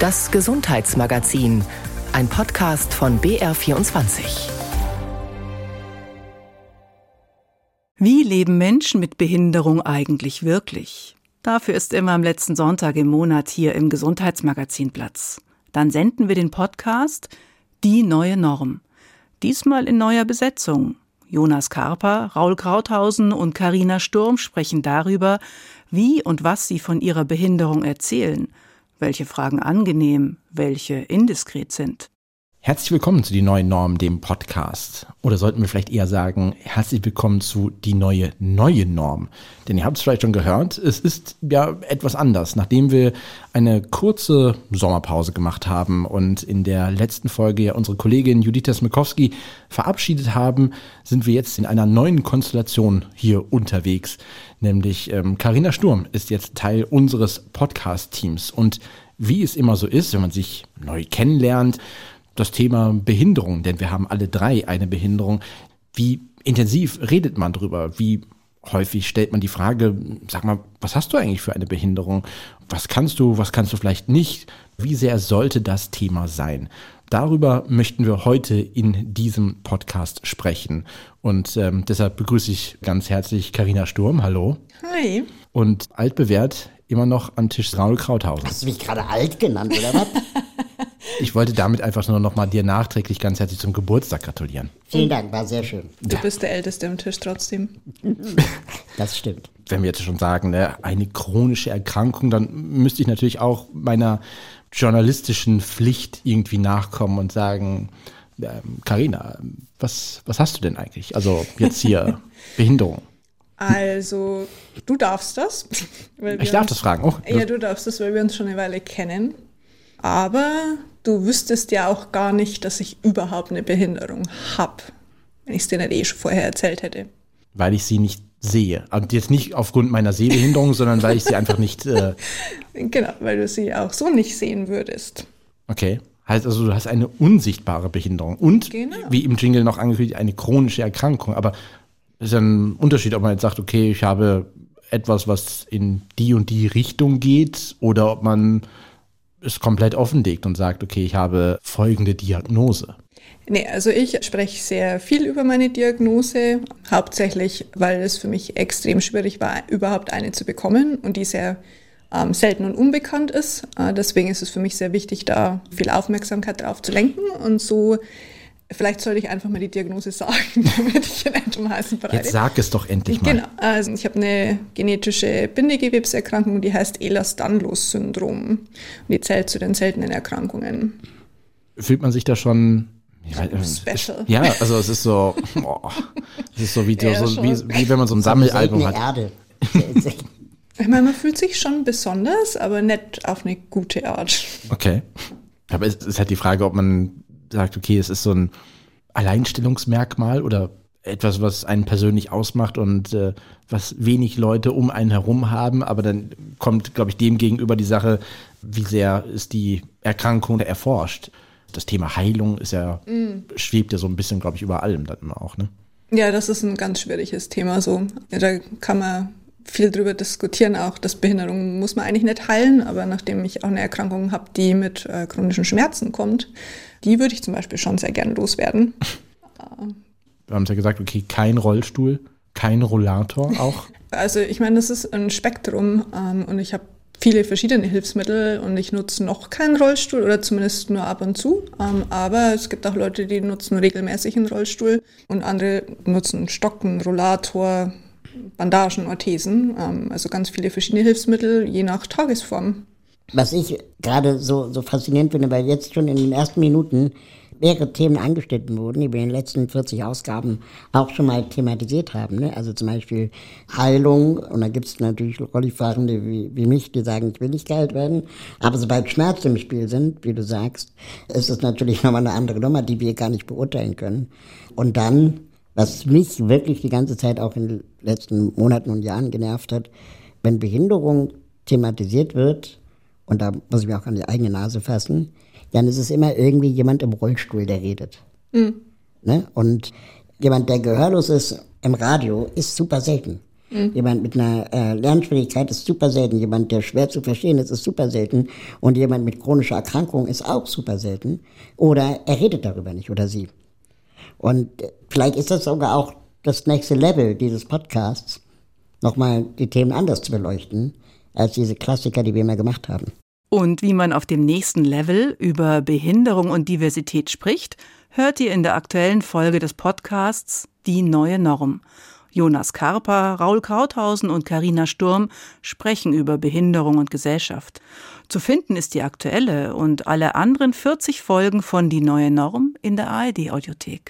Das Gesundheitsmagazin, ein Podcast von BR24. Wie leben Menschen mit Behinderung eigentlich wirklich? Dafür ist immer am letzten Sonntag im Monat hier im Gesundheitsmagazin Platz. Dann senden wir den Podcast Die neue Norm. Diesmal in neuer Besetzung. Jonas Karper, Raul Krauthausen und Karina Sturm sprechen darüber, wie und was sie von ihrer Behinderung erzählen, welche Fragen angenehm, welche indiskret sind. Herzlich willkommen zu Die neue Norm, dem Podcast. Oder sollten wir vielleicht eher sagen, herzlich willkommen zu Die neue, neue Norm. Denn ihr habt es vielleicht schon gehört, es ist ja etwas anders. Nachdem wir eine kurze Sommerpause gemacht haben und in der letzten Folge ja unsere Kollegin Judita Smikowski verabschiedet haben, sind wir jetzt in einer neuen Konstellation hier unterwegs. Nämlich Karina ähm, Sturm ist jetzt Teil unseres Podcast-Teams. Und wie es immer so ist, wenn man sich neu kennenlernt, das Thema Behinderung, denn wir haben alle drei eine Behinderung. Wie intensiv redet man drüber? Wie häufig stellt man die Frage, sag mal, was hast du eigentlich für eine Behinderung? Was kannst du, was kannst du vielleicht nicht? Wie sehr sollte das Thema sein? Darüber möchten wir heute in diesem Podcast sprechen. Und ähm, deshalb begrüße ich ganz herzlich Karina Sturm. Hallo. Hi. Und altbewährt immer noch am Tisch Raul Krauthausen. Hast du mich gerade alt genannt, oder was? Ich wollte damit einfach nur noch mal dir nachträglich ganz herzlich zum Geburtstag gratulieren. Vielen Dank, war sehr schön. Du ja. bist der Älteste am Tisch trotzdem. Das stimmt. Wenn wir jetzt schon sagen, ne, eine chronische Erkrankung, dann müsste ich natürlich auch meiner journalistischen Pflicht irgendwie nachkommen und sagen, Karina, ähm, was, was hast du denn eigentlich? Also jetzt hier Behinderung. Also, du darfst das. ich darf uns, das fragen. Oh, ja, du darfst das, weil wir uns schon eine Weile kennen. Aber du wüsstest ja auch gar nicht, dass ich überhaupt eine Behinderung habe, wenn ich es dir nicht eh schon vorher erzählt hätte. Weil ich sie nicht sehe. Und jetzt nicht aufgrund meiner Sehbehinderung, sondern weil ich sie einfach nicht. Äh genau, weil du sie auch so nicht sehen würdest. Okay. Heißt also, du hast eine unsichtbare Behinderung und, genau. wie im Jingle noch angekündigt, eine chronische Erkrankung. Aber es ist ein Unterschied, ob man jetzt sagt, okay, ich habe etwas, was in die und die Richtung geht, oder ob man es komplett offenlegt und sagt, okay, ich habe folgende Diagnose? Nee, also ich spreche sehr viel über meine Diagnose, hauptsächlich, weil es für mich extrem schwierig war, überhaupt eine zu bekommen und die sehr ähm, selten und unbekannt ist. Äh, deswegen ist es für mich sehr wichtig, da viel Aufmerksamkeit drauf zu lenken und so Vielleicht sollte ich einfach mal die Diagnose sagen, damit ich in etwa heißen bereite. Jetzt sag es doch endlich mal. Genau. Also ich habe eine genetische Bindegewebserkrankung, die heißt Ehlers-Danlos-Syndrom. Und die zählt zu den seltenen Erkrankungen. Fühlt man sich da schon Special. Ja, also es ist so, oh, es ist so wie, ja, so, wie, wie, wenn man so ein Sammelalbum hat. Erde. ich meine, man fühlt sich schon besonders, aber nicht auf eine gute Art. Okay. Aber es ist halt die Frage, ob man sagt, okay, es ist so ein Alleinstellungsmerkmal oder etwas, was einen persönlich ausmacht und äh, was wenig Leute um einen herum haben, aber dann kommt, glaube ich, dem gegenüber die Sache, wie sehr ist die Erkrankung erforscht. Das Thema Heilung ist ja, mm. schwebt ja so ein bisschen, glaube ich, über allem dann immer auch, ne? Ja, das ist ein ganz schwieriges Thema so. Ja, da kann man viel drüber diskutieren, auch dass Behinderung muss man eigentlich nicht heilen, aber nachdem ich auch eine Erkrankung habe, die mit äh, chronischen Schmerzen kommt, die würde ich zum Beispiel schon sehr gern loswerden. Wir haben es ja gesagt, okay, kein Rollstuhl, kein Rollator auch. Also ich meine, das ist ein Spektrum ähm, und ich habe viele verschiedene Hilfsmittel und ich nutze noch keinen Rollstuhl oder zumindest nur ab und zu. Ähm, aber es gibt auch Leute, die nutzen regelmäßig einen Rollstuhl und andere nutzen Stocken, Rollator, Bandagen, Orthesen. Ähm, also ganz viele verschiedene Hilfsmittel, je nach Tagesform. Was ich gerade so, so faszinierend finde, weil jetzt schon in den ersten Minuten mehrere Themen angeschnitten wurden, die wir in den letzten 40 Ausgaben auch schon mal thematisiert haben. Ne? Also zum Beispiel Heilung, und da gibt es natürlich Rollifahrende wie, wie mich, die sagen, ich will nicht geheilt werden. Aber sobald Schmerzen im Spiel sind, wie du sagst, ist es natürlich nochmal eine andere Nummer, die wir gar nicht beurteilen können. Und dann, was mich wirklich die ganze Zeit auch in den letzten Monaten und Jahren genervt hat, wenn Behinderung thematisiert wird, und da muss ich mir auch an die eigene Nase fassen, dann ist es immer irgendwie jemand im Rollstuhl, der redet. Mhm. Ne? Und jemand, der gehörlos ist im Radio, ist super selten. Mhm. Jemand mit einer äh, Lernschwierigkeit ist super selten. Jemand, der schwer zu verstehen ist, ist super selten. Und jemand mit chronischer Erkrankung ist auch super selten. Oder er redet darüber nicht oder sie. Und vielleicht ist das sogar auch das nächste Level dieses Podcasts, nochmal die Themen anders zu beleuchten, als diese Klassiker, die wir immer gemacht haben. Und wie man auf dem nächsten Level über Behinderung und Diversität spricht, hört ihr in der aktuellen Folge des Podcasts Die neue Norm. Jonas Karper, Raul Krauthausen und Karina Sturm sprechen über Behinderung und Gesellschaft. Zu finden ist die aktuelle und alle anderen 40 Folgen von Die neue Norm in der ARD Audiothek.